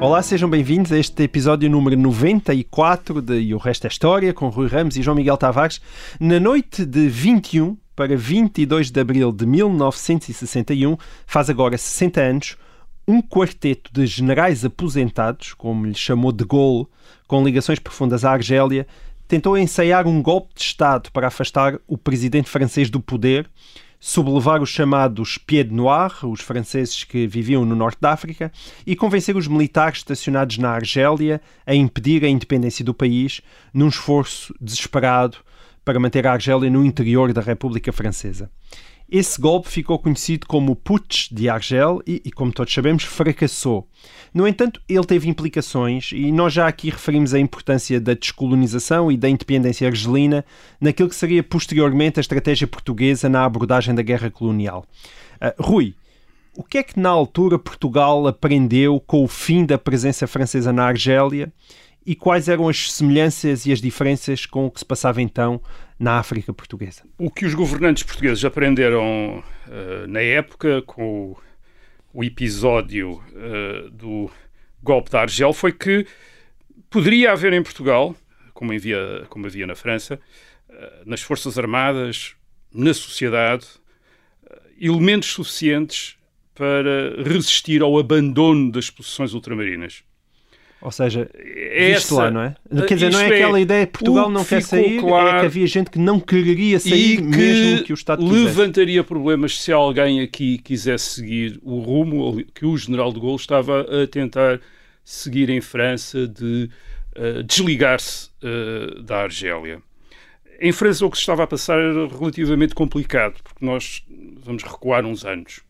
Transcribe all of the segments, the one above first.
Olá, sejam bem-vindos a este episódio número 94 de E o Resto é História, com Rui Ramos e João Miguel Tavares. Na noite de 21 para 22 de abril de 1961, faz agora 60 anos, um quarteto de generais aposentados, como lhe chamou de Gaulle, com ligações profundas à Argélia, tentou ensaiar um golpe de Estado para afastar o presidente francês do poder, sublevar os chamados Pied Noir, os franceses que viviam no norte da África, e convencer os militares estacionados na Argélia a impedir a independência do país num esforço desesperado para manter a Argélia no interior da República Francesa. Esse golpe ficou conhecido como Putsch de Argel e, e, como todos sabemos, fracassou. No entanto, ele teve implicações e nós já aqui referimos a importância da descolonização e da independência argelina naquilo que seria posteriormente a estratégia portuguesa na abordagem da guerra colonial. Uh, Rui, o que é que na altura Portugal aprendeu com o fim da presença francesa na Argélia e quais eram as semelhanças e as diferenças com o que se passava então na África portuguesa? O que os governantes portugueses aprenderam uh, na época com o, o episódio uh, do golpe da Argel foi que poderia haver em Portugal, como havia, como havia na França, uh, nas Forças Armadas, na sociedade, elementos suficientes para resistir ao abandono das posições ultramarinas. Ou seja, Essa, lá, não é? Quer dizer, não é aquela é, ideia de Portugal não quer sair, claro, é que havia gente que não quereria sair que mesmo que o Estado quisesse. levantaria problemas se alguém aqui quisesse seguir o rumo que o general de Gaulle estava a tentar seguir em França de uh, desligar-se uh, da Argélia. Em França o que se estava a passar era relativamente complicado, porque nós vamos recuar uns anos.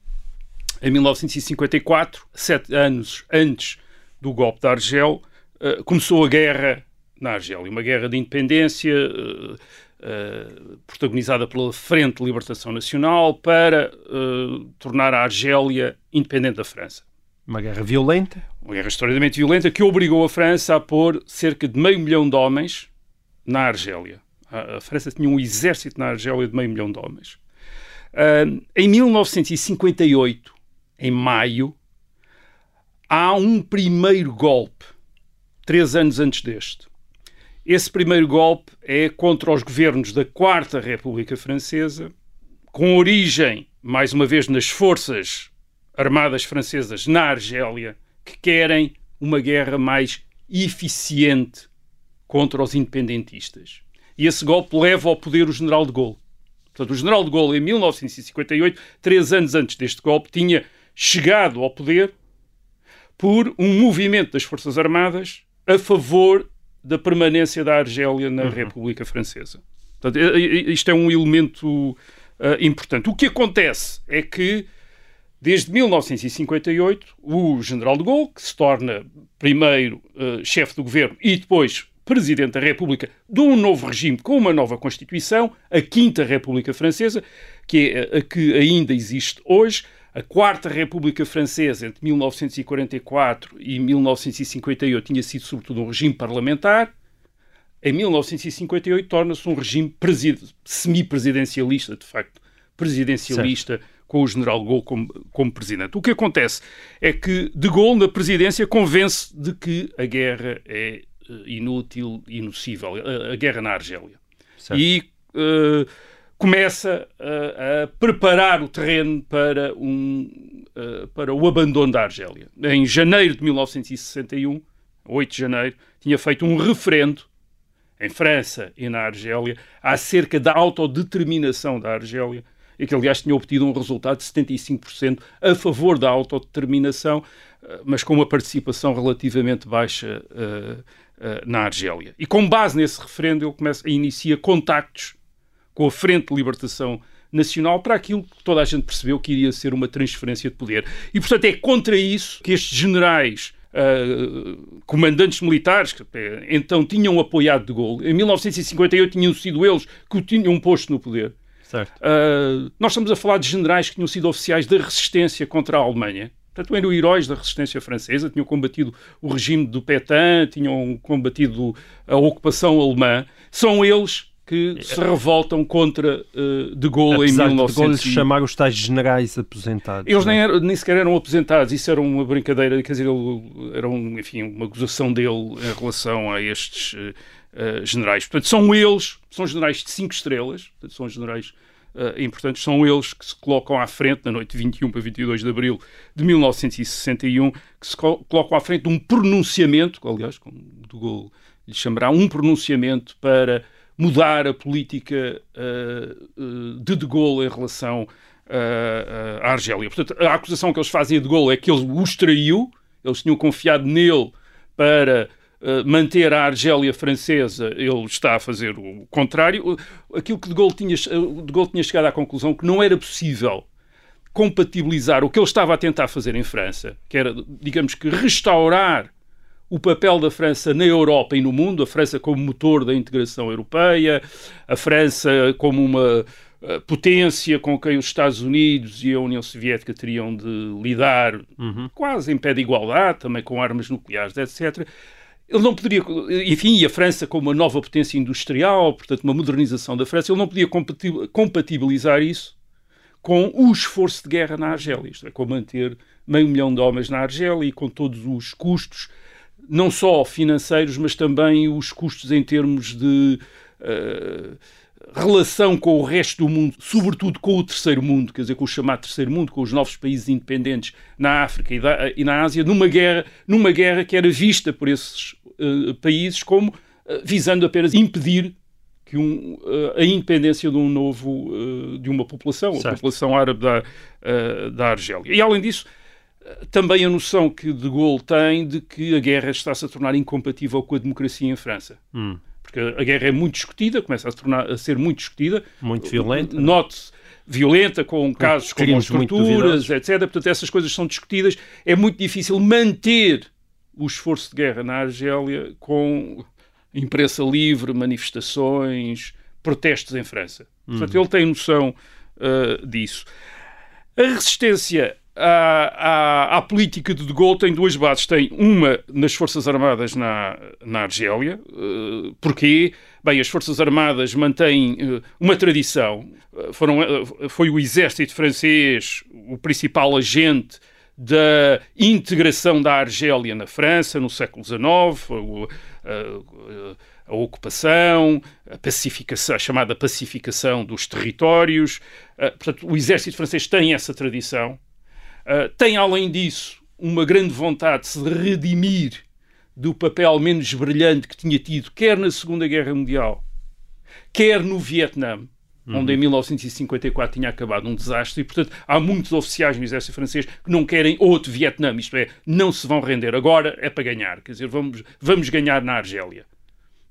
Em 1954, sete anos antes do golpe da Argel, uh, começou a guerra na Argélia, uma guerra de independência uh, uh, protagonizada pela Frente de Libertação Nacional para tornar a Argélia independente da França. Uma guerra violenta? Uma guerra extraordinariamente violenta que obrigou a França a pôr cerca de meio milhão de homens na Argélia. A, a França tinha um exército na Argélia de meio milhão de homens. em 1958, em maio, há um primeiro golpe, três anos antes deste. Esse primeiro golpe é contra os governos da Quarta República Francesa, com origem, mais uma vez, nas forças armadas francesas na Argélia, que querem uma guerra mais eficiente contra os independentistas. E esse golpe leva ao poder o general de Gaulle. Portanto, o general de Gaulle, em 1958, três anos antes deste golpe, tinha chegado ao poder por um movimento das Forças Armadas a favor da permanência da Argélia na uhum. República Francesa. Portanto, isto é um elemento uh, importante. O que acontece é que, desde 1958, o general de Gaulle, que se torna primeiro uh, chefe do governo e depois presidente da República de um novo regime com uma nova Constituição, a Quinta República Francesa, que é a que ainda existe hoje, a Quarta República Francesa, entre 1944 e 1958, tinha sido sobretudo um regime parlamentar. Em 1958 torna-se um regime semi-presidencialista, de facto, presidencialista, certo. com o general Gaulle como, como presidente. O que acontece é que de Gaulle, na presidência, convence de que a guerra é inútil, inocível, a, a guerra na Argélia. Certo. E uh, começa a, a, preparar o terreno para, um, uh, para o abandono da Argélia. Em janeiro de 1961, 8 de janeiro, tinha feito um referendo em França e na Argélia acerca da autodeterminação da Argélia e que, aliás, tinha obtido um resultado de 75% a favor da autodeterminação, mas com uma participação relativamente baixa uh, uh, na Argélia. E com base nesse referendo, ele começa, inicia contactos com a Frente de Libertação Nacional para aquilo que toda a gente percebeu que iria ser uma transferência de poder. E, portanto, é contra isso que estes generais uh, comandantes militares que eh, então tinham apoiado de Gaulle. Em 1958 tinham sido eles que o tinham posto no poder. Uh, nós estamos a falar de generais que tinham sido oficiais da resistência contra a Alemanha. Portanto, eram heróis da resistência francesa, tinham combatido o regime do Pétain, tinham combatido a ocupação alemã. São eles que se revoltam contra uh, de Gaulle Apesar em 1900. De Gaulle chamar os tais generais aposentados. Eles nem, é? eram, nem sequer eram aposentados, isso era uma brincadeira, quer dizer, era um, enfim, uma gozação dele em relação a estes uh, uh, generais. Portanto, são eles, são generais de cinco estrelas, portanto, são generais uh, importantes, são eles que se colocam à frente, na noite de 21 para 22 de abril de 1961, que se colocam à frente de um pronunciamento, aliás, como de Gaulle lhe chamará, um pronunciamento para mudar a política uh, uh, de De Gaulle em relação uh, à Argélia. Portanto, a acusação que eles fazem a De Gaulle é que ele os traiu, eles tinham confiado nele para manter a Argélia francesa, ele está a fazer o contrário. Aquilo que De Gaulle tinha, de Gaulle tinha chegado à conclusão que não era possível compatibilizar o que ele estava a tentar fazer em França, que era, digamos que, restaurar o papel da França na Europa e no mundo, a França como motor da integração europeia, a França como uma uh, potência com quem os Estados Unidos e a União Soviética teriam de lidar uhum. quase em pé de igualdade, também com armas nucleares, etc. Ele não poderia, enfim, e a França como uma nova potência industrial, portanto, uma modernização da França, ele não podia compatibilizar isso com o esforço de guerra na Argélia, isto é, com manter meio milhão de homens na Argélia e com todos os custos não só financeiros, mas também os custos em termos de uh, relação com o resto do mundo, sobretudo com o terceiro mundo, quer dizer, com o chamado terceiro mundo, com os novos países independentes na África e, da, e na Ásia, numa guerra, numa guerra que era vista por esses uh, países como uh, visando apenas impedir que um, a independência de um novo de uma população, certo. a população árabe da, da Argélia. E além disso, também a noção que De Gaulle tem de que a guerra está-se a tornar incompatível com a democracia em França. Hum. Porque a guerra é muito discutida, começa a, tornar, a ser muito discutida. Muito violenta. É? Note-se violenta, com, com casos como as torturas, etc. Portanto, essas coisas são discutidas. É muito difícil manter o esforço de guerra na Argélia com imprensa livre, manifestações, protestos em França. Portanto, hum. ele tem noção uh, disso. A resistência à, à, à, política de De Gaulle tem duas bases. Tem uma nas Forças Armadas na, na Argélia. Uh, porquê? Bem, as Forças Armadas mantêm uh, uma tradição. Uh, foram, foi o exército francês o principal agente da integração da Argélia na França no século XIX, a, a ocupação, a pacificação, a chamada pacificação dos territórios. portanto, o exército francês tem essa tradição ah, tem, além disso, uma grande vontade de se redimir do papel menos brilhante que tinha tido, quer na Segunda Guerra Mundial, quer no Vietnã, uhum. onde em 1954 tinha acabado um desastre, e, portanto, há muitos oficiais no exército francês que não querem outro Vietnã, isto é, não se vão render. Agora é para ganhar, quer dizer, vamos, vamos ganhar na Argélia.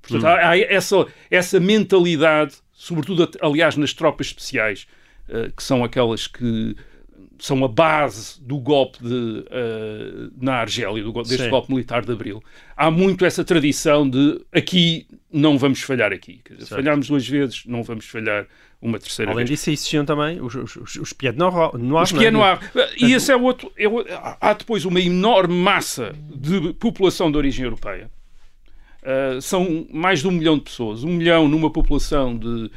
Portanto, uhum. há, há, essa, essa mentalidade, sobretudo, aliás, nas tropas especiais, uh, que são aquelas que são a base do golpe de, uh, na Argélia, do, deste Sim. golpe militar de Abril. Há muito essa tradição de aqui não vamos falhar aqui. Dizer, falhámos duas vezes, não vamos falhar uma terceira Além vez. disso, existiam também os, os, os Pied Noir. Os Pied Noir. E esse é outro, é. Há depois uma enorme massa de população de origem europeia. Uh, são mais de um milhão de pessoas. Um milhão numa população de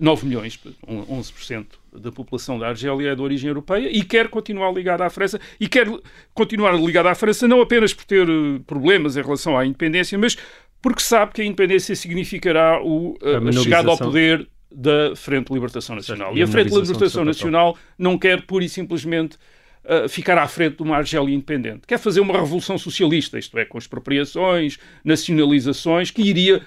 9 milhões, 11% da população da Argélia é de origem europeia e quer continuar ligada à França e quer continuar ligada à França não apenas por ter eh, problemas em relação à independência, mas porque sabe que a independência significará o, eh, a, a chegada ao poder da Frente de Libertação Nacional. Certo. E a Frente de Libertação Nacional não quer pura e simplesmente uh, ficar à frente de uma Argélia independente. Quer fazer uma revolução socialista, isto é, com expropriações, nacionalizações, que iria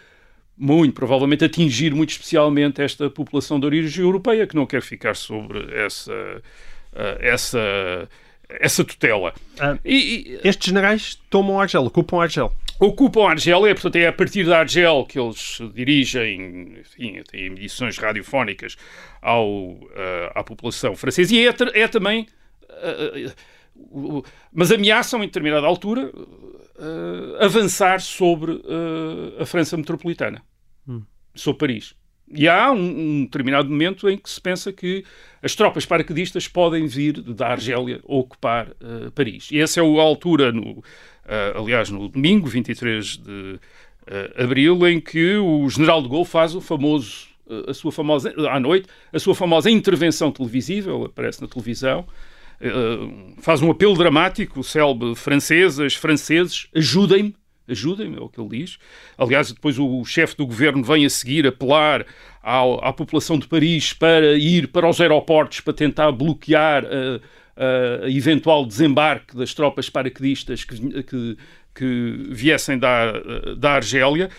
muito provavelmente atingir muito especialmente esta população de origem europeia que não quer ficar sobre essa, uh, essa, essa tutela. Ah, e, estes generais tomam Argel, ocupam Argel. Ocupam Argel, é, portanto, é a partir da Argel que eles dirigem, enfim, têm emissões radiofónicas ao, uh, à população francesa e é, é também. Uh, mas ameaçam em determinada altura uh, avançar sobre uh, a França metropolitana, Sobre Paris. E há um, um, determinado momento em que se pensa que as tropas paraquedistas podem vir da Argélia ocupar uh, Paris. E essa é a altura, no, aliás, no domingo, 23 de abril, em que o general de Gaulle faz o famoso, a sua famosa, à noite, a sua famosa intervenção televisiva, ele aparece na televisão, Uh, faz um apelo dramático, célebre, francesas, franceses, ajudem-me, ajudem-me, é o que ele diz. Aliás, depois o, chefe do governo vem a seguir apelar ao, à população de Paris para ir para os aeroportos para tentar bloquear uh, uh, eventual desembarque das tropas paraquedistas que, que, que viessem da, da Argélia.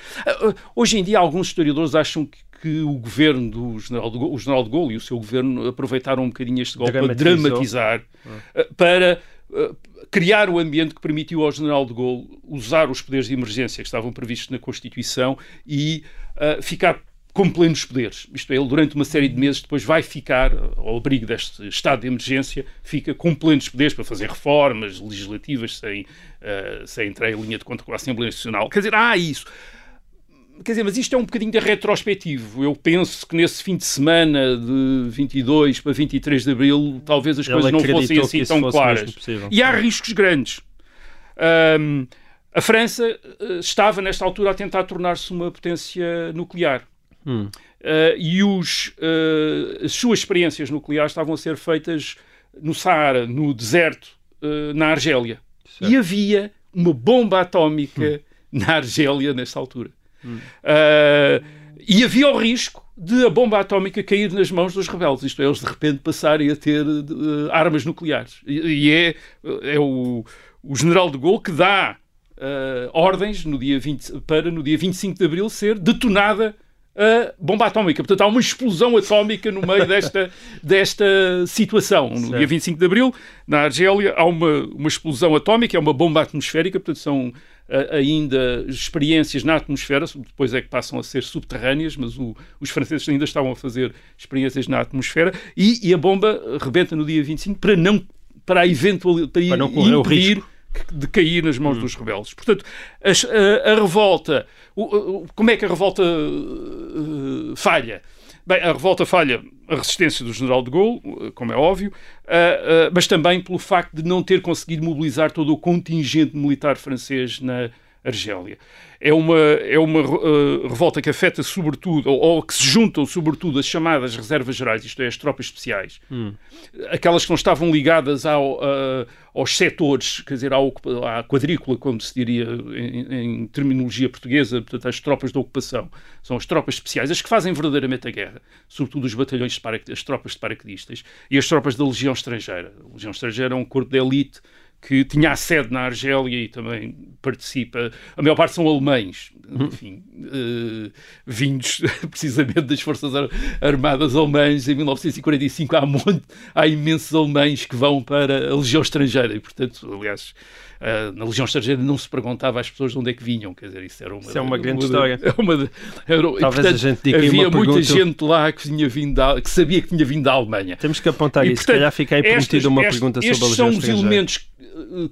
hoje em dia, alguns historiadores acham que que o governo do general de, Gaulle, o general de Gaulle e o seu governo aproveitaram um bocadinho este golpe para dramatizar, ah. para criar o ambiente que permitiu ao general de Gaulle usar os poderes de emergência que estavam previstos na Constituição e uh, ficar com plenos poderes. Isto é, ele durante uma série de meses depois vai ficar, ao abrigo deste estado de emergência, fica com plenos poderes para fazer reformas legislativas sem, uh, sem entrar em linha de conta com a Assembleia Nacional. Quer dizer, há isso. Quer dizer, mas isto é um bocadinho de retrospectivo. Eu penso que nesse fim de semana de 22 para 23 de abril, talvez as Ele coisas não fossem assim tão claras. E há riscos grandes. Um, a França uh, estava, nesta altura, a tentar tornar-se uma potência nuclear. Hum. Uh, e os, uh, as suas experiências nucleares estavam a ser feitas no Saara, no deserto, na Argélia. Certo. E havia uma bomba atómica hum. na Argélia nesta altura. Uh, e havia o risco de a bomba atómica cair nas mãos dos rebeldes, isto é, eles de repente passarem a ter uh, armas nucleares. E, e é, é o, o, general de Gaulle que dá uh, ordens no dia 20, para no dia 25 de abril ser detonada a bomba atómica. Portanto, há uma explosão atómica no meio desta, desta situação. No certo. dia 25 de abril, na Argélia, há uma, uma explosão atómica, é uma bomba atmosférica, portanto, são ainda experiências na atmosfera, depois é que passam a ser subterrâneas, mas o, os franceses ainda estavam a fazer experiências na atmosfera, e, e a bomba rebenta no dia 25 para não para, eventual, para, para não correr o risco de cair nas mãos hum. dos rebeldes. Portanto, a, a, a revolta, o, como é que a revolta uh, falha? Bem, a revolta falha a resistência do general de Gaulle, como é óbvio, uh, uh, mas também pelo facto de não ter conseguido mobilizar todo o contingente militar francês na Argélia. É uma, é uma uh, revolta que afeta sobretudo, ou, ou, que se juntam sobretudo as chamadas reservas gerais, isto é, as tropas especiais, hum. aquelas que não estavam ligadas ao, uh, aos setores, quer dizer, ao, à quadrícula, como se diria em, em, terminologia portuguesa, portanto, as tropas da ocupação. São as tropas especiais, as que fazem verdadeiramente a guerra, sobretudo os batalhões, de as tropas de paraquedistas e as tropas da Legião Estrangeira. A Legião Estrangeira é um corpo de elite que tinha a sede na Argélia e também participa. A maior parte são alemães, uhum. enfim, uh, vindos precisamente das Forças Armadas Alemãs. Em 1945 há, monte, há imensos alemães que vão para a Legião Estrangeira e, portanto, aliás. Uh, na Legião Estrangeira não se perguntava às pessoas de onde é que vinham, quer dizer, isso era uma, isso é uma grande uma, história. Uma, era, Talvez e, portanto, a gente diga havia muita pergunta... gente lá que, vinha vindo da, que sabia que tinha vindo da Alemanha. Temos que apontar e, isso, portanto, se calhar fica aí prometido uma pergunta sobre a Legião Estes são os elementos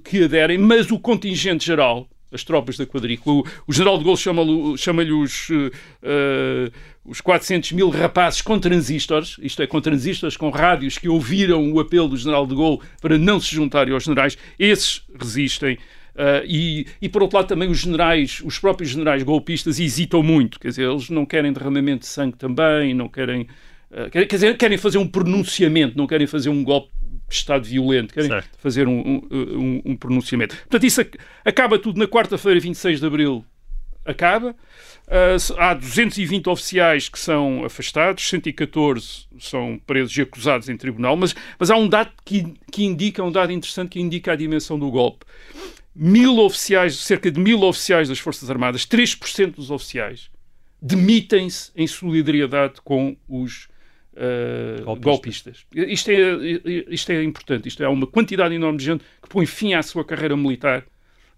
que aderem, mas o contingente geral, as tropas da quadrícula, o, o general de Gaulle chama-lhe chama os, uh, os 400 mil rapazes com transistores, isto é, com transistores, com rádios que ouviram o apelo do general de Gaulle para não se juntarem aos generais, esses resistem. Uh, e, e, por outro lado, também os generais, os próprios generais golpistas hesitam muito, quer dizer, eles não querem derramamento de sangue também, não querem. Uh, quer, quer dizer, querem fazer um pronunciamento, não querem fazer um golpe Estado violento, querem certo. fazer um, um, um, pronunciamento. Portanto, isso acaba tudo na quarta-feira, 26 de abril. Acaba. Uh, há 220 oficiais que são afastados, 114 são presos e acusados em tribunal, mas, mas há um dado que, que indica, um dado interessante que indica a dimensão do golpe. Mil oficiais, cerca de mil oficiais das Forças Armadas, 3% dos oficiais, demitem-se em solidariedade com os uh, golpistas. golpistas. Isto, é, isto é importante. Isto é uma quantidade enorme de gente que põe fim à sua carreira militar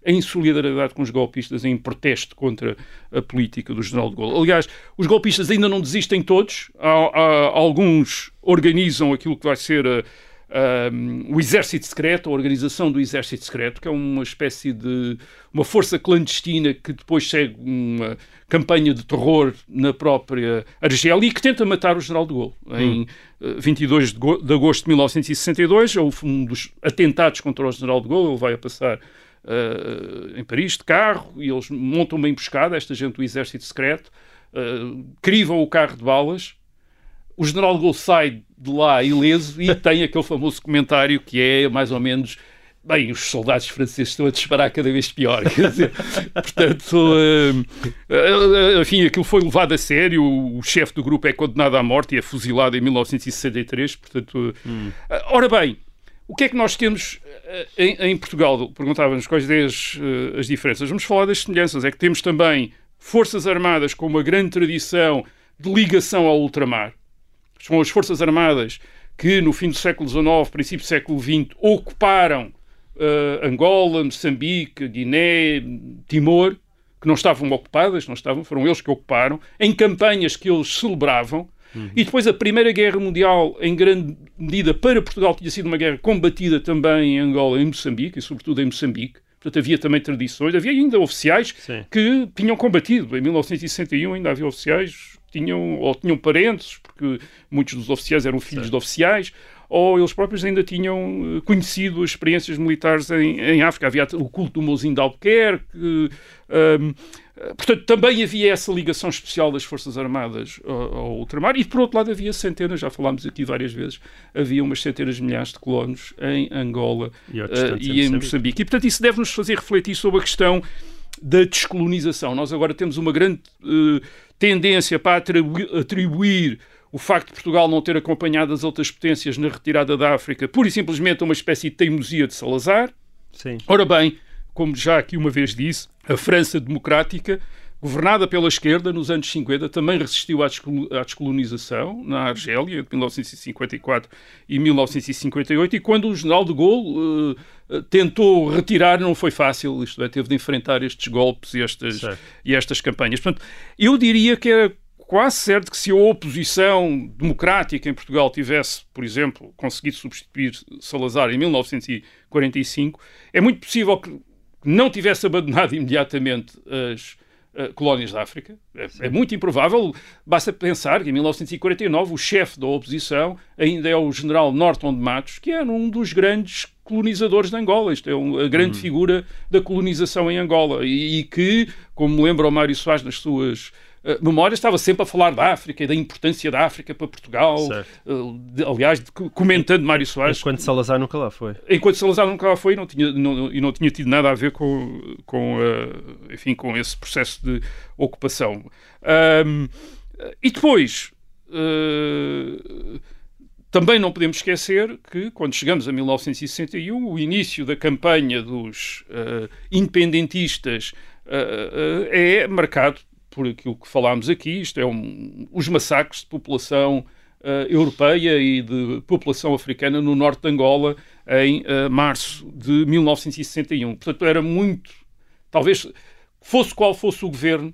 em solidariedade com os golpistas, em protesto contra a política do general de Gaulle. Aliás, os golpistas ainda não desistem todos. Há, há, alguns organizam aquilo que vai ser a, um, o Exército Secreto, a organização do Exército Secreto, que é uma espécie de uma força clandestina que depois segue uma campanha de terror na própria Argélia e que tenta matar o general de Gaulle. Hum. Em uh, 22 de, de, agosto de 1962, houve um dos atentados contra o general de Gaulle, ele vai a passar uh, em Paris de carro e eles montam uma emboscada, esta gente do Exército Secreto, uh, crivam o carro de balas, o general Gaulle sai de lá ileso e tem aquele famoso comentário que é mais ou menos Bem, os soldados franceses estão a disparar cada vez pior. Quer dizer, portanto, uh, enfim, aquilo foi levado a sério. O, o chefe do grupo é condenado à morte e é fuzilado em 1963. Portanto, hum. uh, ora bem, o que é que nós temos em, em Portugal? Perguntávamos quais são as, as diferenças. Vamos falar das semelhanças. É que temos também forças armadas com uma grande tradição de ligação ao ultramar são as Forças Armadas que no fim do século XIX, princípio do século XX, ocuparam uh, Angola, Moçambique, Guiné, Timor, que não estavam ocupadas, não estavam, foram eles que ocuparam, em campanhas que eles celebravam. Uhum. E depois a Primeira Guerra Mundial, em grande medida, para Portugal, tinha sido uma guerra combatida também em Angola e em Moçambique, e sobretudo em Moçambique. Portanto, havia também tradições, havia ainda oficiais Sim. que tinham combatido. Em 1961 ainda havia oficiais tinham ou tinham parentes, porque muitos dos oficiais eram filhos de oficiais, ou eles próprios ainda tinham eh, conhecido as experiências militares em, em África. Havia o culto do Mozinho de Albuquerque. Um, eh, portanto, também havia essa ligação especial das Forças Armadas ao, ao ultramar e, por outro lado, havia centenas, já falámos aqui várias vezes, havia umas centenas de milhares de colonos em Angola e, uh, e em Moçambique. E, portanto, isso deve-nos fazer refletir sobre a questão da descolonização. Nós agora temos uma grande uh, tendência para atribuir, atribuir o facto de Portugal não ter acompanhado as outras potências na retirada da África pura e simplesmente a uma espécie de teimosia de Salazar. Sim. Ora bem, como já aqui uma vez disse, a França democrática governada pela esquerda nos anos 50, também resistiu à descolonização na Argélia, de 1954 e 1958, e quando o general de Gaulle uh, tentou retirar, não foi fácil, isto é, teve de enfrentar estes golpes e estas, e estas campanhas. Portanto, eu diria que era quase certo que se a oposição democrática em Portugal tivesse, por exemplo, conseguido substituir Salazar em 1945, é muito possível que não tivesse abandonado imediatamente as uh, colónias da África. É, é, muito improvável. Basta pensar que em 1949 o chefe da oposição ainda é o general Norton de Matos, que era um dos grandes colonizadores de Angola. Isto é uma grande uhum. figura da colonização em Angola e, e que, como lembra o Mário Soares nas suas uh, memórias, estava sempre a falar da África e da importância da África para Portugal. Uh, de, aliás, de, comentando Mário Soares. Enquanto Salazar nunca lá foi. Enquanto Salazar nunca lá foi e não tinha, não, e não tinha tido nada a ver com, com, uh, enfim, com esse processo de ocupação. Um, e depois. Também não podemos esquecer que, quando chegamos a 1961, o início da campanha dos uh, independentistas uh, uh, é marcado por aquilo que falámos aqui, isto é um, os massacres de população uh, europeia e de população africana no norte de Angola em uh, março de 1961. Portanto, era muito, talvez fosse qual fosse o governo,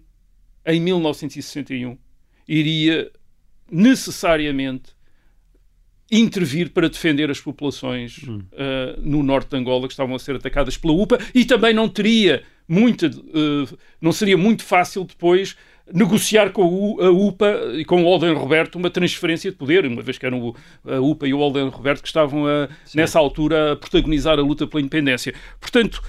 em 1961, iria necessariamente intervir para defender as populações hum. uh, no norte de Angola que estavam a ser atacadas pela UPA e também não teria uh, não seria muito fácil depois negociar com a UPA e com o Alden Roberto uma transferência de poder, uma vez que eram a UPA e o Alden Roberto que estavam a, nessa altura a protagonizar a luta pela independência. Portanto,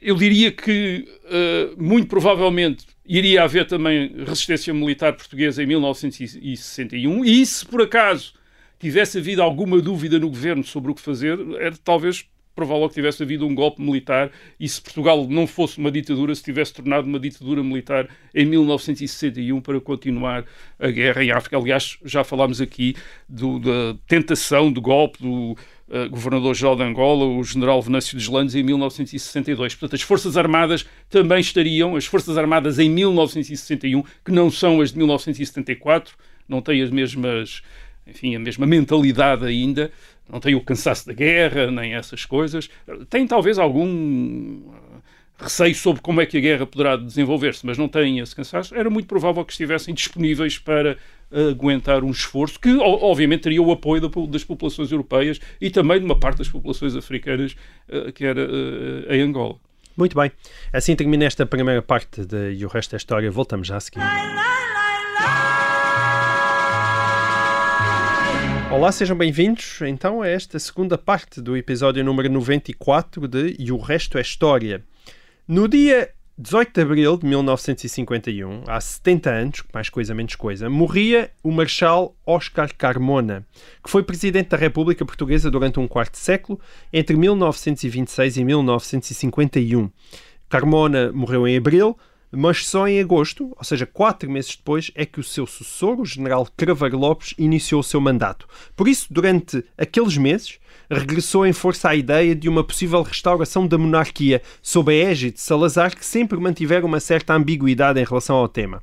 eu diria que uh, muito provavelmente iria haver também resistência militar portuguesa em 1961 e se por acaso tivesse havido alguma dúvida no governo sobre o que fazer, era talvez provável que tivesse havido um golpe militar e se Portugal não fosse uma ditadura, se tivesse tornado uma ditadura militar em 1961 para continuar a guerra em África. Aliás, já falámos aqui do, da tentação de golpe do uh, governador-geral de Angola, o general Venâncio de Landes, em 1962. Portanto, as Forças Armadas também estariam, as Forças Armadas em 1961, que não são as de 1974, não têm as mesmas enfim, a mesma mentalidade ainda, não tem o cansaço da guerra, nem essas coisas. Tem talvez algum receio sobre como é que a guerra poderá desenvolver-se, mas não têm esse cansaço, era muito provável que estivessem disponíveis para aguentar um esforço que, obviamente, teria o apoio das populações europeias e também de uma parte das populações africanas, uh, que era em Angola. Muito bem. Assim termina esta primeira parte de E o Resto da História. Voltamos já a seguir. Olá, sejam bem-vindos então a esta segunda parte do episódio número 94 de E o Resto é História. No dia 18 de abril de 1951, há 70 anos, mais coisa menos coisa, morria o Marshal Oscar Carmona, que foi presidente da República Portuguesa durante um quarto século, entre 1926 e 1951. Carmona morreu em abril, mas só em agosto, ou seja, quatro meses depois, é que o seu sucessor, o general Craveiro Lopes, iniciou o seu mandato. Por isso, durante aqueles meses, regressou em força à ideia de uma possível restauração da monarquia sob a égide de Salazar, que sempre mantiveram uma certa ambiguidade em relação ao tema.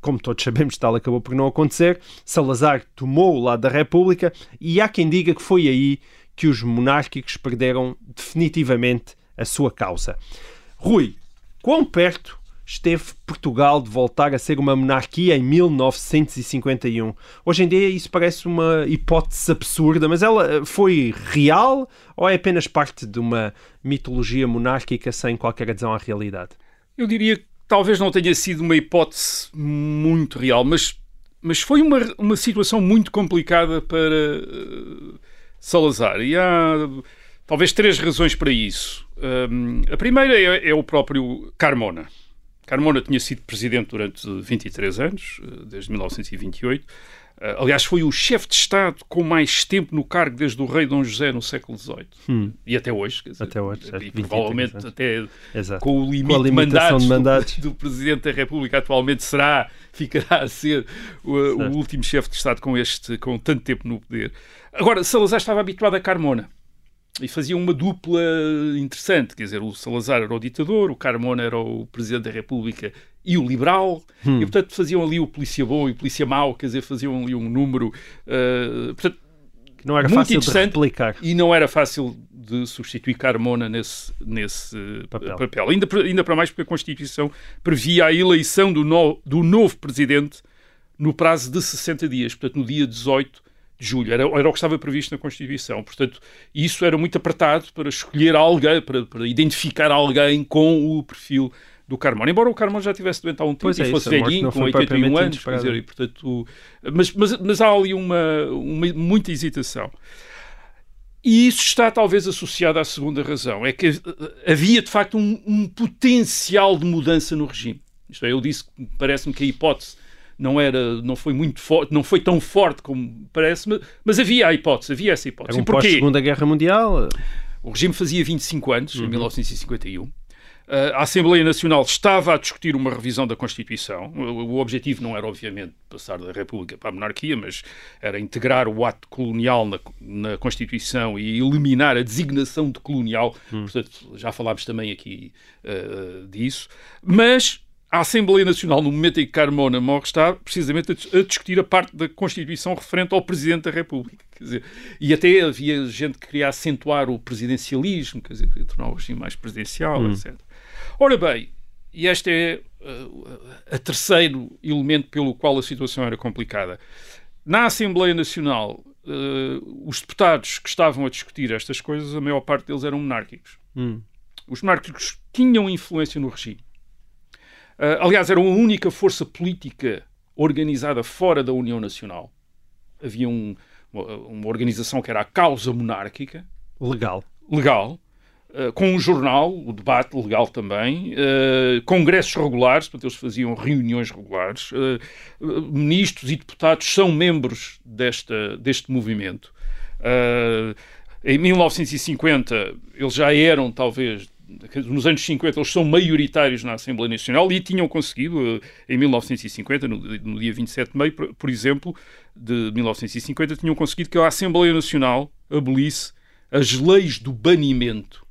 Como todos sabemos, tal acabou por não acontecer. Salazar tomou o lado da República e há quem diga que foi aí que os monárquicos perderam definitivamente a sua causa. Rui, quão perto esteve Portugal de voltar a ser uma monarquia em 1951. Hoje em dia isso parece uma hipótese absurda, mas ela foi real ou é apenas parte de uma mitologia monárquica sem qualquer adesão à realidade? Eu diria que talvez não tenha sido uma hipótese muito real, mas, mas foi uma, uma situação muito complicada para uh, Salazar. E há talvez três razões para isso. Um, a primeira é, é o próprio Carmona. Carmona tinha sido presidente durante 23 anos, eh, desde 1928. Eh, aliás, foi o chefe de Estado com mais tempo no cargo desde o rei Dom José no século XVIII. Hum. E até hoje. Dizer, até hoje. E, provavelmente até Exato. com o limite com de mandatos, de mandatos. Do, do, Presidente da República atualmente será, ficará a ser o, o último chefe de Estado com, este, com tanto tempo no poder. Agora, Salazar estava habituado a Carmona e faziam uma dupla interessante, quer dizer, o Salazar era o ditador, o Carmona era o presidente da República e o liberal, hum. e portanto faziam ali o polícia bom e o polícia mau, quer dizer, faziam ali um número, uh, portanto, não era muito fácil de interessante replicar. e não era fácil de substituir Carmona nesse, nesse Papel. papel. Ainda, ainda para mais porque a Constituição previa a eleição do, no, do novo presidente no prazo de 60 dias, portanto no dia 18 de julho. Era, era o que estava previsto na Constituição. Portanto, isso era muito apertado para escolher alguém, para, para identificar alguém com o perfil do Carmona. Embora o Carmona já tivesse doente há um tempo é e fosse isso, velhinho, com foi 81 propriamente anos, quer dizer, e, portanto, mas, mas, mas há ali uma, uma muita hesitação. E isso está talvez associado à segunda razão, é que havia de facto um, um potencial de mudança no regime. Isto é, eu disse parece-me que a hipótese não era, não foi muito forte, não foi tão forte como parece, mas, havia a hipótese, havia essa hipótese. Era um porquê? pós-segunda guerra mundial. O regime fazia 25 anos, Uhum. em 1951. Uh, a Assembleia Nacional estava a discutir uma revisão da Constituição. O, objetivo não era, obviamente, passar da República para a monarquia, mas era integrar o ato colonial na, na Constituição e eliminar a designação de colonial. Portanto, já falámos também aqui uh, disso. Mas a Assembleia Nacional, no momento em que Carmona morre, está precisamente a, dis- a discutir a parte da Constituição referente ao Presidente da República. Quer dizer, e até havia gente que queria acentuar o presidencialismo, quer dizer, queria tornar o regime mais presidencial, etc. Ora bem, e este é uh, a terceiro elemento pelo qual a situação era complicada. Na Assembleia Nacional, uh, os deputados que estavam a discutir estas coisas, a maior parte deles eram monárquicos. Hum. Os monárquicos tinham influência no regime. Uh, aliás, eram a única força política organizada fora da União Nacional. Havia um- uma, organização que era a Causa Monárquica, Legal. legal, uh, com um jornal, o debate legal também, uh, congressos regulares, portanto, eles faziam reuniões regulares. uh, ministros e deputados são membros desta, deste movimento. Em 1950, eles já eram, talvez, nos anos 50, eles são maioritários na Assembleia Nacional e tinham conseguido, eh, em 1950, no, no dia 27 de maio, por, por exemplo, de 1950, tinham conseguido que a Assembleia Nacional abolisse as leis do banimento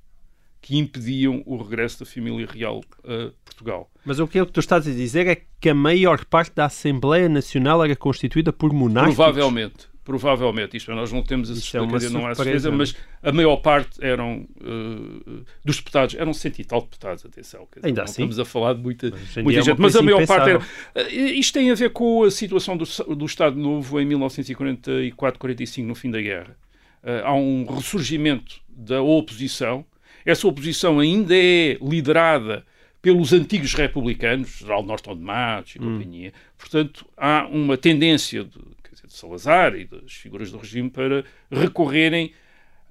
que impediam o regresso da família real a Portugal. Mas o que é que tu estás a dizer é que a maior parte da Assembleia Nacional era constituída por monárquicos. Provavelmente. Provavelmente, isto é, nós não temos a é certeza, quer dizer, não há surpresa, certeza, mas a maior parte eram uh, dos deputados, eram cento e tal deputados, atenção, dizer, Ainda não assim. estamos a falar de muita, Mas muita é gente, mas a maior parte era. Uh, Isto tem a ver com a situação do, do Estado Novo em 1944-45, no fim da guerra. Uh, há um ressurgimento da oposição. Essa oposição ainda é liderada pelos antigos republicanos, Geral Norton de Matos e companhia. Portanto, há uma tendência de, de Salazar e das figuras do regime para recorrerem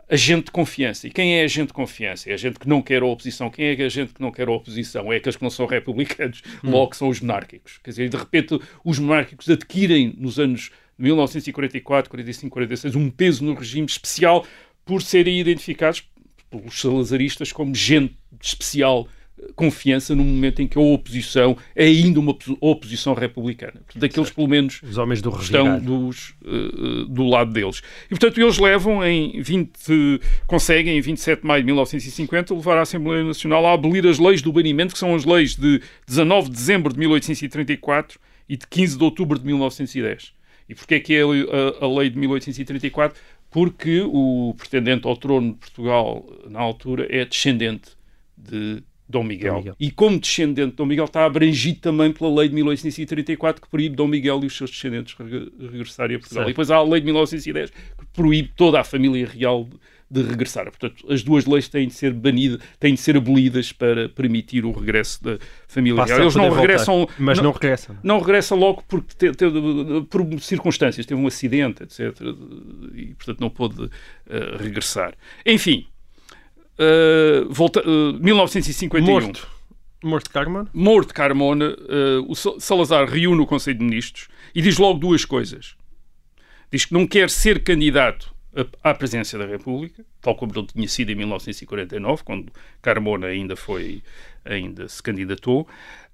a gente de confiança. E quem é a gente de confiança? É a gente que não quer a oposição. Quem é a gente que não quer a oposição? É aqueles que não são republicanos, logo são os monárquicos. Quer dizer, de repente, os monárquicos adquirem nos anos 1944, 45, 46 um peso no regime especial por serem identificados pelos salazaristas como gente especial confiança no momento em que a oposição é ainda uma opo- oposição republicana. Daqueles, pelo menos, Os homens do estão dos, eh, do lado deles. E, portanto, eles levam em 20, conseguem em 27 de maio de 1950 levar a Assembleia Nacional a abolir as leis do banimento, que são as leis de 19 de dezembro de 1834 e de 15 de outubro de 1910. E porquê é que é a, a- a lei de 1834? Porque o pretendente ao trono de Portugal, na altura, é descendente de Dom Miguel. Dom Miguel. E como descendente de Dom Miguel está abrangido também pela lei de 1834 que proíbe Dom Miguel e os seus descendentes reg- regressarem a Portugal. Certo. E depois há a lei de 1910 que proíbe toda a família real de, regressar. Portanto, as duas leis têm de ser banidas, têm de ser abolidas para permitir o regresso da família Passa real. Eles não poder voltar. regressam, Mas não, regressam. não regressa logo porque te- te- por circunstâncias, teve um acidente, etc. E, portanto, não pôde eh, regressar. Enfim, eh, volta, eh, 1951. Morto. Morto Carmen. Morto Carmona, eh, o Sa- Salazar reúne o Conselho de Ministros e diz logo duas coisas. Diz que não quer ser candidato à presidência da República, tal como ele tinha sido em 1949, quando Carmona ainda foi, ainda se candidatou,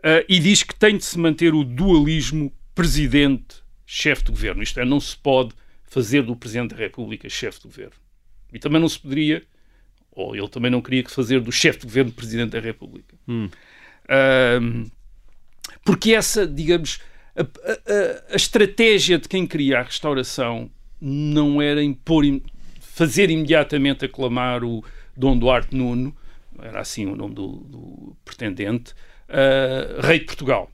eh, e diz que tem de se manter o dualismo presidente-chefe de governo. Isto é, não se pode fazer do presidente da República chefe de governo. E também não se poderia, ou ele também não queria que fazer do chefe de governo presidente da República. Ahm, porque essa, digamos, a, a- a- estratégia de quem queria a restauração não era impor, im- fazer imediatamente aclamar o Dom Duarte Nuno, era assim o nome do, do pretendente, ah, rei de Portugal.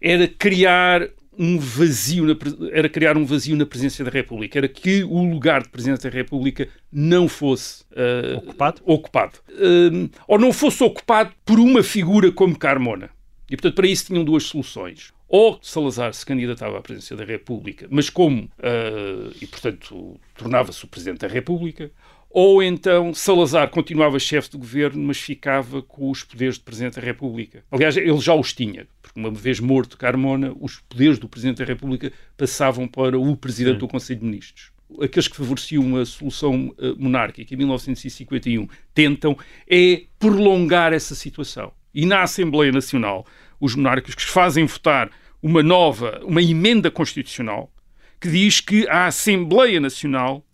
Era criar um vazio na, era criar um vazio na presidência da República, era que o lugar de presidência da República não fosse ah, Ocupado? ocupado. Hum, ou não fosse ocupado por uma figura como Carmona. E, portanto, para isso tinham duas soluções. Ou Salazar se candidatava à presidência da República, mas como, ah, e portanto, tornava-se o Presidente da República, ou então Salazar continuava chefe de governo, mas ficava com os poderes de Presidente da República. Aliás, ele já os tinha, porque uma vez morto Carmona, os poderes do Presidente da República passavam para o Presidente do Conselho de Ministros aqueles que favoreciam a solução eh, monárquica em 1951 tentam é prolongar essa situação. E na Assembleia Nacional, os monárquicos fazem votar uma nova, uma emenda constitucional que diz que a Assembleia Nacional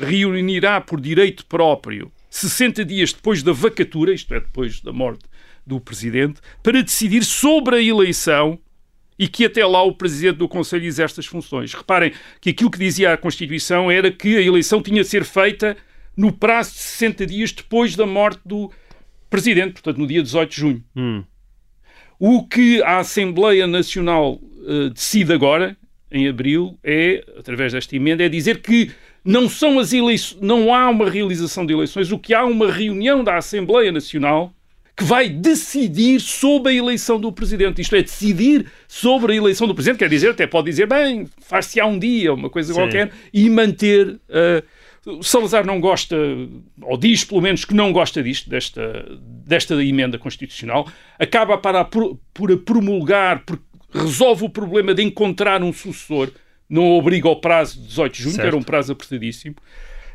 reunirá por direito próprio 60 dias depois da vacatura, isto é, depois da morte do presidente, para decidir sobre a eleição e que até lá o presidente do Conselho exerce as funções. Reparem que aquilo que dizia a Constituição era que a eleição tinha de ser feita no prazo de 60 dias depois da morte do presidente, portanto, no dia 18 de junho. O que a Assembleia Nacional eh, decide agora, em abril, é, através desta emenda, é dizer que não são as eleições, não há uma realização de eleições, o que há uma reunião da Assembleia Nacional que vai decidir sobre a eleição do Presidente. Isto é, decidir sobre a eleição do Presidente, quer dizer, até pode dizer, bem, faz-se á um dia, uma coisa Sim. qualquer, e manter... o Salazar não gosta, ou diz pelo menos que não gosta disto, desta, desta emenda constitucional, acaba para, por, por a promulgar, porque resolve o problema de encontrar um sucessor, não obriga ao prazo de 18 de junho, que Certo. era um prazo apertadíssimo.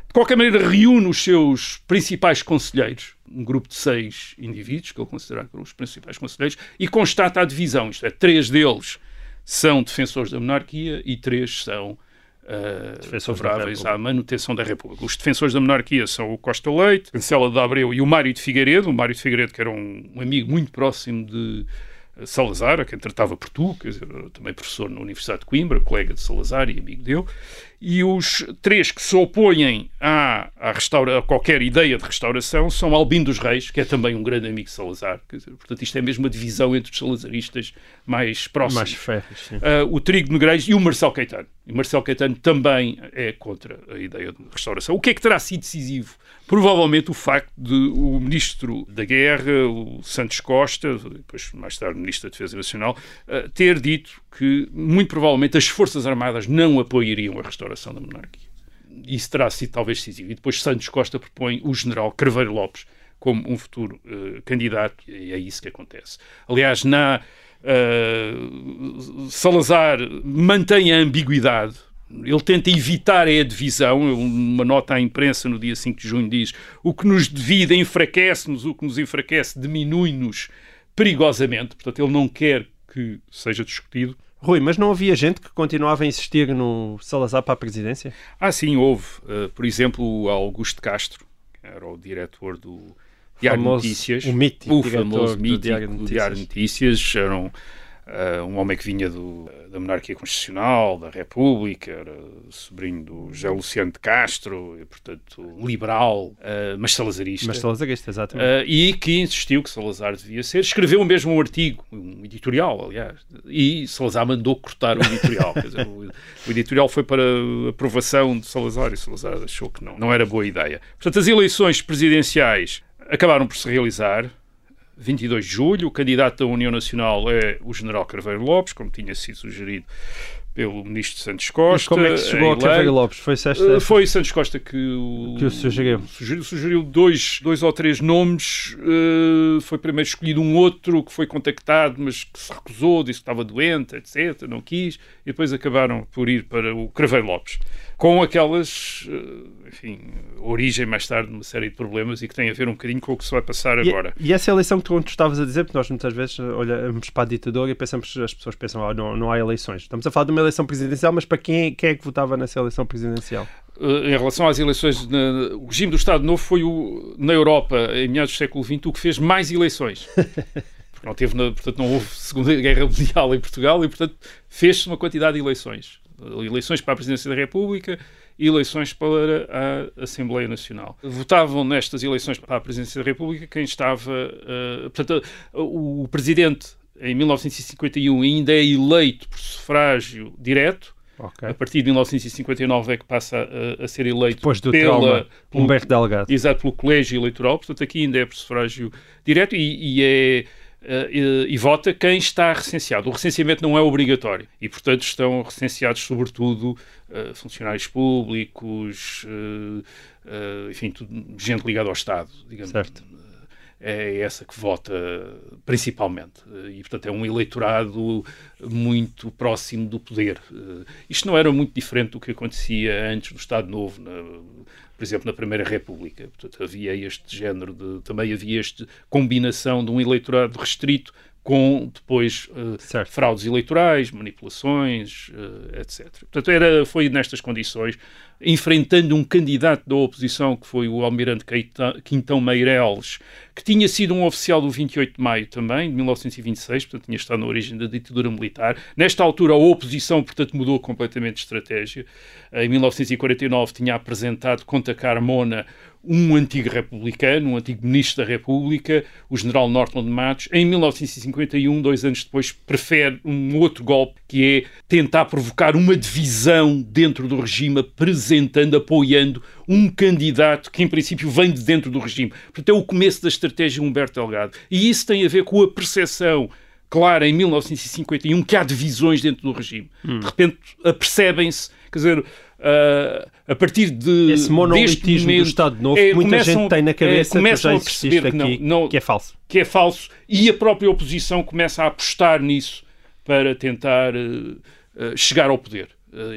De qualquer maneira, reúne os seus principais conselheiros, um grupo de seis indivíduos, que que eram os principais conselheiros, e constata a divisão. Isto é, três deles são defensores da monarquia e três são uh, favoráveis à manutenção da República. Os defensores da monarquia são o Costa Leite, Cancela de Abreu e o Mário de Figueiredo. O Mário de Figueiredo, que era um, um amigo muito próximo de Salazar, a quem tratava por tu, dizer, também professor na Universidade de Coimbra, colega de Salazar e amigo dele. E os três que se opõem à, à restaura, a qualquer ideia de restauração são Albino dos Reis, que é também um grande amigo de Salazar. Dizer, portanto, isto é mesmo uma divisão entre os salazaristas mais próximos. Mais. Uh, o Trigo Negreiros e o Marcelo Caetano. E Marcelo Caetano também é contra a ideia de restauração. O que é que terá sido decisivo? Provavelmente o facto de o Ministro da Guerra, o Santos Costa, depois mais tarde Ministro da Defesa Nacional, uh, ter dito que muito provavelmente as Forças Armadas não apoiariam a restauração da monarquia. Isso terá sido talvez decisivo. E depois Santos Costa propõe o General Carveiro Lopes como um futuro uh, candidato, e é isso que acontece. Aliás, na Uh, Salazar mantém a ambiguidade. Ele tenta evitar a divisão. Uma nota à imprensa no dia 5 de junho diz: o que nos divide enfraquece-nos, o que nos enfraquece diminui-nos perigosamente. Portanto, ele não quer que seja discutido. Rui, mas não havia gente que continuava a insistir no Salazar para a presidência? Ah, sim, houve. Uh, por exemplo, o Augusto Castro, que era o diretor do Diário famoso, Notícias. O mítico o famoso do mítico Diário do Notícias. Diário Notícias. Era um, uh, um homem que vinha do, da monarquia constitucional, da República, era sobrinho do José Luciano de Castro, e, portanto, liberal, uh, mas salazarista. Mas salazarista, exatamente. Uh, e que insistiu que Salazar devia ser. Escreveu mesmo um artigo, um editorial, aliás, e Salazar mandou cortar o editorial. Dizer, o, o editorial foi para aprovação de Salazar e Salazar achou que não, não era boa ideia. Portanto, as eleições presidenciais acabaram por se realizar. 22 de julho, o candidato da União Nacional é o general Carveiro Lopes, como tinha sido sugerido pelo ministro Santos Costa. Mas como é que se chegou é ao Carreiro eleito. Lopes? Foi esta... Uh, Foi Santos Costa que o, Que o sugeriu. sugeriu, sugeriu dois, dois ou três nomes. uh, foi primeiro escolhido um outro que foi contactado, mas que se recusou, disse que estava doente, etc. Não quis. E depois acabaram por ir para o Craveiro Lopes. Com aquelas, uh, enfim, origem mais tarde de uma série de problemas e que tem a ver um bocadinho com o que se vai passar E- agora. E, essa eleição que tu, tu estavas a dizer, porque nós muitas vezes olhamos para a ditadura e pensamos, as pessoas pensam, ah, não, não há eleições. Estamos a falar de uma eleição presidencial, mas para quem, quem é que votava nessa eleição presidencial? Uh, em relação às eleições, o regime do Estado Novo foi o, na Europa, em meados do século XX, o que fez mais eleições. Porque não teve, portanto, não houve Segunda Guerra Mundial em Portugal e, portanto, fez-se uma quantidade de eleições. Eleições para a Presidência da República e eleições para a Assembleia Nacional. Votavam nestas eleições para a Presidência da República quem estava... uh, portanto, o, Presidente, em 1951, ainda é eleito por sufrágio direto, Ok. a partir de 1959 é que passa a, a ser eleito Depois do pela, trauma, pelo, Humberto Delgado. exato, pelo colégio eleitoral, portanto aqui ainda é por sufrágio direto e, e é e, e vota quem está recenseado. O recenseamento não é obrigatório e, portanto, estão recenseados, sobretudo, eh, funcionários públicos, eh, eh, enfim, tudo- gente ligada ao Estado, digamos. Certo. É essa que vota principalmente. E, portanto, é um eleitorado muito próximo do poder. Eh, Isto não era muito diferente do que acontecia antes do Estado Novo, na- por exemplo, na Primeira República. Portanto, havia este género de. Também havia esta combinação de um eleitorado restrito com depois Certo. fraudes eleitorais, manipulações, eh, etc. Portanto, era, foi nestas condições, enfrentando um candidato da oposição, que foi o almirante Quintão Meireles, que tinha sido um oficial do 28 de maio também, de 1926, portanto tinha estado na origem da ditadura militar. Nesta altura a oposição, portanto, mudou completamente de estratégia. Em 1949 tinha apresentado contra Carmona um antigo republicano, um antigo ministro da República, o general Norton Matos. Em 1951, dois anos depois, prefere um outro golpe, que é tentar provocar uma divisão dentro do regime, apresentando, apoiando um candidato que, em princípio, vem de dentro do regime. Portanto, é o começo da estratégia Humberto Delgado. E isso tem a ver com a percepção clara em 1951 que há divisões dentro do regime. De repente, apercebem-se, quer dizer, ah, a partir de Esse monolitismo momento, do Estado Novo é, que muita começam- gente tem na cabeça, é, começam já a perceber insististe que não, não- que é falso. que é falso e a própria oposição começa a apostar nisso para tentar eh, eh, chegar ao poder,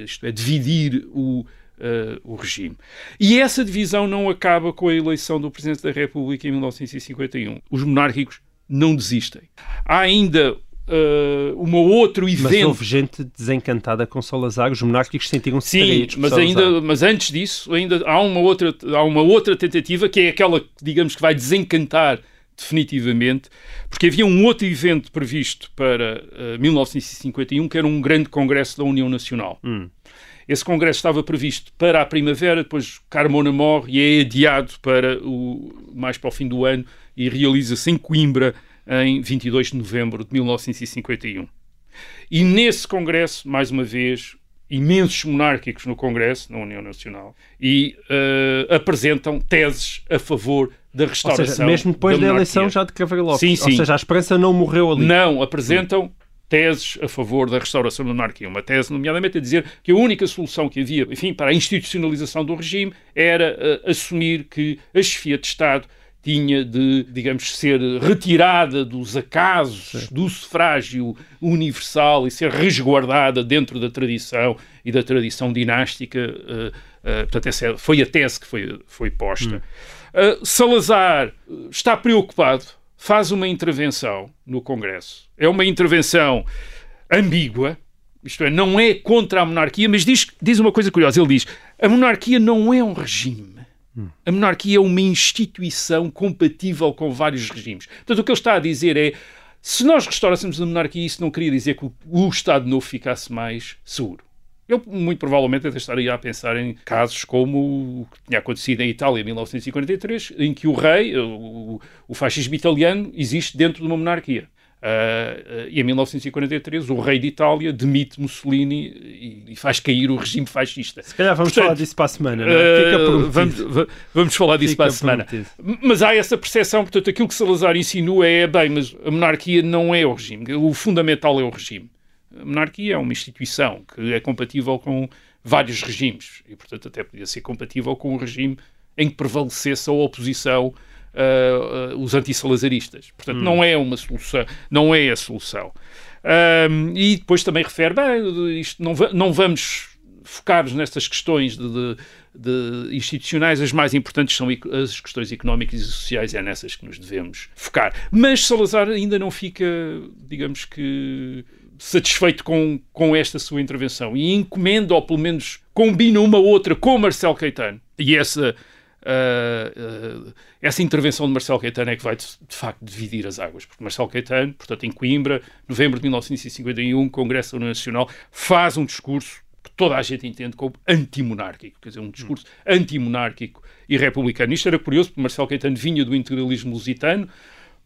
isto é, dividir o, eh, o regime. E essa divisão não acaba com a eleição do Presidente da República em 1951. Os monárquicos não desistem. Há ainda eh, um outro Mas evento. houve gente desencantada com Salazar, os monárquicos sentiram-se Sim, mas, ainda, mas antes disso, ainda há uma, outra, há uma outra tentativa que é aquela, digamos, que vai desencantar definitivamente, porque havia um outro evento previsto para eh, 1951, que era um grande congresso da União Nacional. Hum. Esse congresso estava previsto para a primavera, depois Carmona morre e é adiado para o, mais para o fim do ano e realiza-se em Coimbra em 22 de novembro de 1951. E nesse congresso, mais uma vez, imensos monárquicos no Congresso, na União Nacional, e uh, apresentam teses a favor da restauração. Ou seja, mesmo depois da, da eleição já de Cavaco Lopes. Sim, sim. Ou seja, a esperança não morreu ali. Não, apresentam teses a favor da restauração da monarquia. Uma tese, nomeadamente, a dizer que a única solução que havia, enfim, para a institucionalização do regime era uh, assumir que a chefia de Estado tinha de, digamos, ser retirada dos acasos Sim. do sufrágio universal e ser resguardada dentro da tradição e da tradição dinástica. Uh, uh, portanto, essa foi a tese que foi, foi posta. Hum. Uh, Salazar está preocupado, faz uma intervenção no Congresso. É uma intervenção ambígua, isto é, não é contra a monarquia, mas diz, diz uma coisa curiosa. Ele diz: a monarquia não é um regime a monarquia é uma instituição compatível com vários regimes. Portanto, o que ele está a dizer é se nós restaurássemos a monarquia, isso não queria dizer que o, Estado Novo ficasse mais seguro. Eu, muito provavelmente, até estaria a pensar em casos como o que tinha acontecido em Itália em 1943, em que o rei, o, o fascismo italiano, existe dentro de uma monarquia. Uh, uh, e em 1943 o rei de Itália demite Mussolini e, e faz cair o regime fascista. Se calhar vamos Portanto, falar disso para a semana, não é? Uh, vamos, vamos falar disso Fica para a semana. Prometido. Mas há essa percepção, portanto, aquilo que Salazar insinua é, bem, mas a monarquia não é o regime, o fundamental é o regime. A monarquia é uma instituição que é compatível com vários regimes e, portanto, até podia ser compatível com um regime em que prevalecesse a oposição uh, uh, os antissalazaristas. Portanto, hum. não é uma solução, não é a solução. e depois também refere, bem, isto não, não vamos focar-nos nestas questões de, de, de, institucionais, as mais importantes são as questões económicas e sociais, é nessas que nos devemos focar. Mas Salazar ainda não fica, digamos que, satisfeito com, com esta sua intervenção e encomenda, ou pelo menos combina uma outra com Marcelo Caetano. E essa Uh, uh, essa intervenção de Marcelo Caetano é que vai de, de, facto dividir as águas, porque Marcelo Caetano, portanto, em Coimbra, novembro de 1951, Congresso Nacional, faz um discurso que toda a gente entende como antimonárquico, quer dizer, um discurso antimonárquico e republicano. Isto era curioso, porque Marcelo Caetano vinha do integralismo lusitano,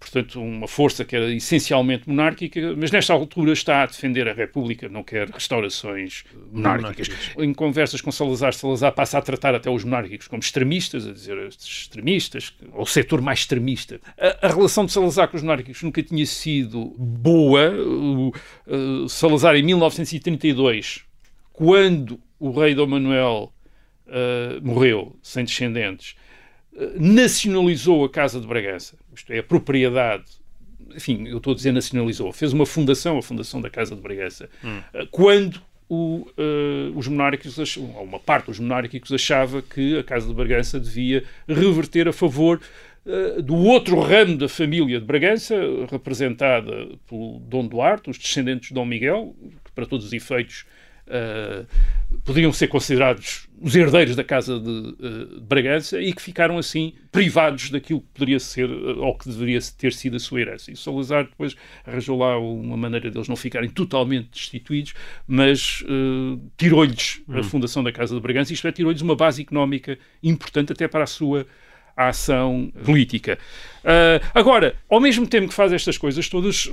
portanto, uma força que era essencialmente monárquica, mas nesta altura está a defender a República, não quer restaurações monárquicas. Em conversas com Salazar, Salazar passa a tratar até os monárquicos como extremistas, a dizer estes extremistas, ou o setor mais extremista. A, a, relação de Salazar com os monárquicos nunca tinha sido boa. O, uh, Salazar, em 1932, quando o rei Dom Manuel uh, morreu, sem descendentes, nacionalizou a Casa de Bragança, isto é, a propriedade enfim, eu estou a dizer nacionalizou, fez uma fundação, a Fundação da Casa de Bragança, hum. Eh, quando o, uh, os monárquicos, ou uma parte dos monárquicos achava que a Casa de Bragança devia reverter a favor uh, do outro ramo da família de Bragança, representada pelo Dom Duarte, os descendentes de Dom Miguel, que para todos os efeitos uh, poderiam ser considerados os herdeiros da Casa de, uh, de, Bragança e que ficaram assim privados daquilo que poderia ser uh, ou que deveria ter sido a sua herança. E Salazar depois arranjou lá uma maneira deles não ficarem totalmente destituídos, mas uh, tirou-lhes a hum. fundação da Casa de Bragança, isto é, tirou-lhes uma base económica importante até para a sua a ação política. Uh, agora, ao mesmo tempo que faz estas coisas todas,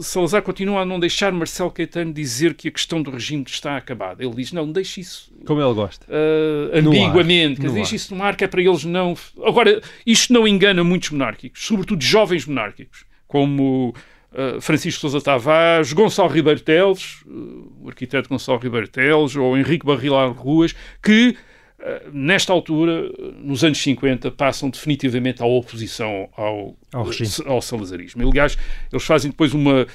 Salazar continua a não deixar Marcelo Caetano dizer que a questão do regime está acabada. Ele diz, não, deixe isso... Como ele gosta. Uh, ambiguamente. Ar. Deixe isso no ar, que é para eles não... Agora, isto não engana muitos monárquicos, sobretudo jovens monárquicos, como... Uh, Francisco Sousa Tavares, Gonçalo Ribeiro Teles, o arquiteto Gonçalo Ribeiro Teles, ou Henrique Barrilar Ruas, que nesta altura, nos anos 50, passam definitivamente à oposição ao, ao, ao salazarismo. aliás, eles fazem depois uma.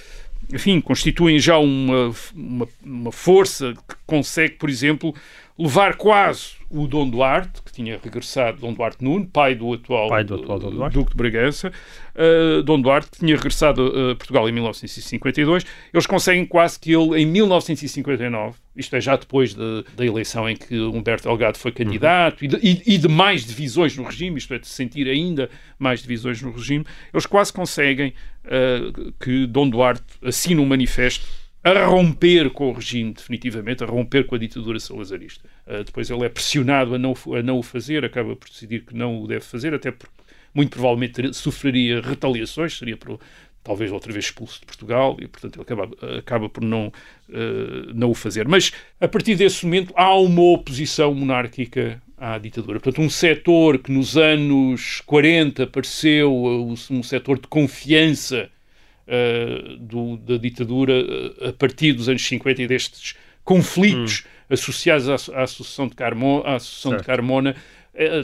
Enfim, constituem já uma, uma, uma força que consegue, por exemplo, levar quase o Dom Duarte, que tinha regressado, Dom Duarte Nuno, pai do atual, pai do atual Dom Duarte. Duque de Bragança, uh, Dom Duarte, que tinha regressado a uh, Portugal em 1952. Eles conseguem quase que ele, em 1959, isto é já depois de, da eleição em que Humberto Delgado foi candidato, uhum. e, de, e, de, mais divisões no regime, isto é, de sentir ainda mais divisões no regime, eles quase conseguem uh, que Dom Duarte assine um manifesto a romper com o regime, definitivamente, a romper com a ditadura salazarista. Uh, depois ele é pressionado a não, a não o fazer, acaba por decidir que não o deve fazer, até porque muito provavelmente sofreria retaliações, seria por, talvez outra vez expulso de Portugal, e portanto ele acaba, acaba por não, uh, não o fazer. Mas a partir desse momento há uma oposição monárquica à ditadura. Portanto, um setor que nos anos 40 pareceu um setor de confiança uh, do, da ditadura uh, a partir dos anos 50 e destes conflitos hum. associados à, à, Associação, de, Carmo, à Associação de Carmona,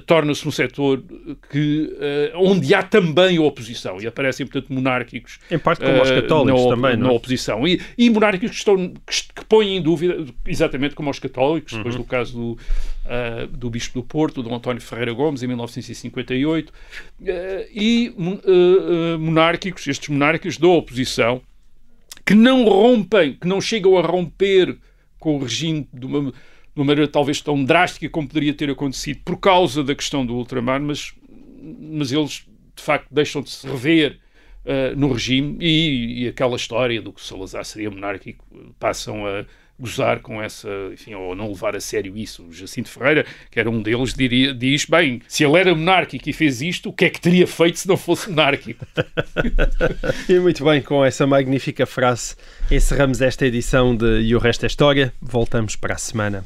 torna-se um setor que, onde há também oposição e aparecem, portanto, monárquicos. Em parte como os católicos na, também, não? Na é? oposição. E, e monárquicos que, estão, que, põem em dúvida, exatamente como os católicos, uhum. depois do caso do, uh, do Bispo do Porto, Dom António Ferreira Gomes, em 1958, uh, e uh, monárquicos, estes monárquicos da oposição, que não rompem, que não chegam a romper com o regime de uma, de uma maneira talvez tão drástica como poderia ter acontecido por causa da questão do ultramar, mas, mas eles de facto deixam de se rever uh, no regime e, e, aquela história do que Salazar seria monárquico passam a gozar com essa, enfim, ou não levar a sério isso. O Jacinto Ferreira, que era um deles, diria, diz, bem, se ele era monárquico e fez isto, o que é que teria feito se não fosse monárquico? e muito bem, com essa magnífica frase, encerramos esta edição de E o Resto é História. Voltamos para a semana.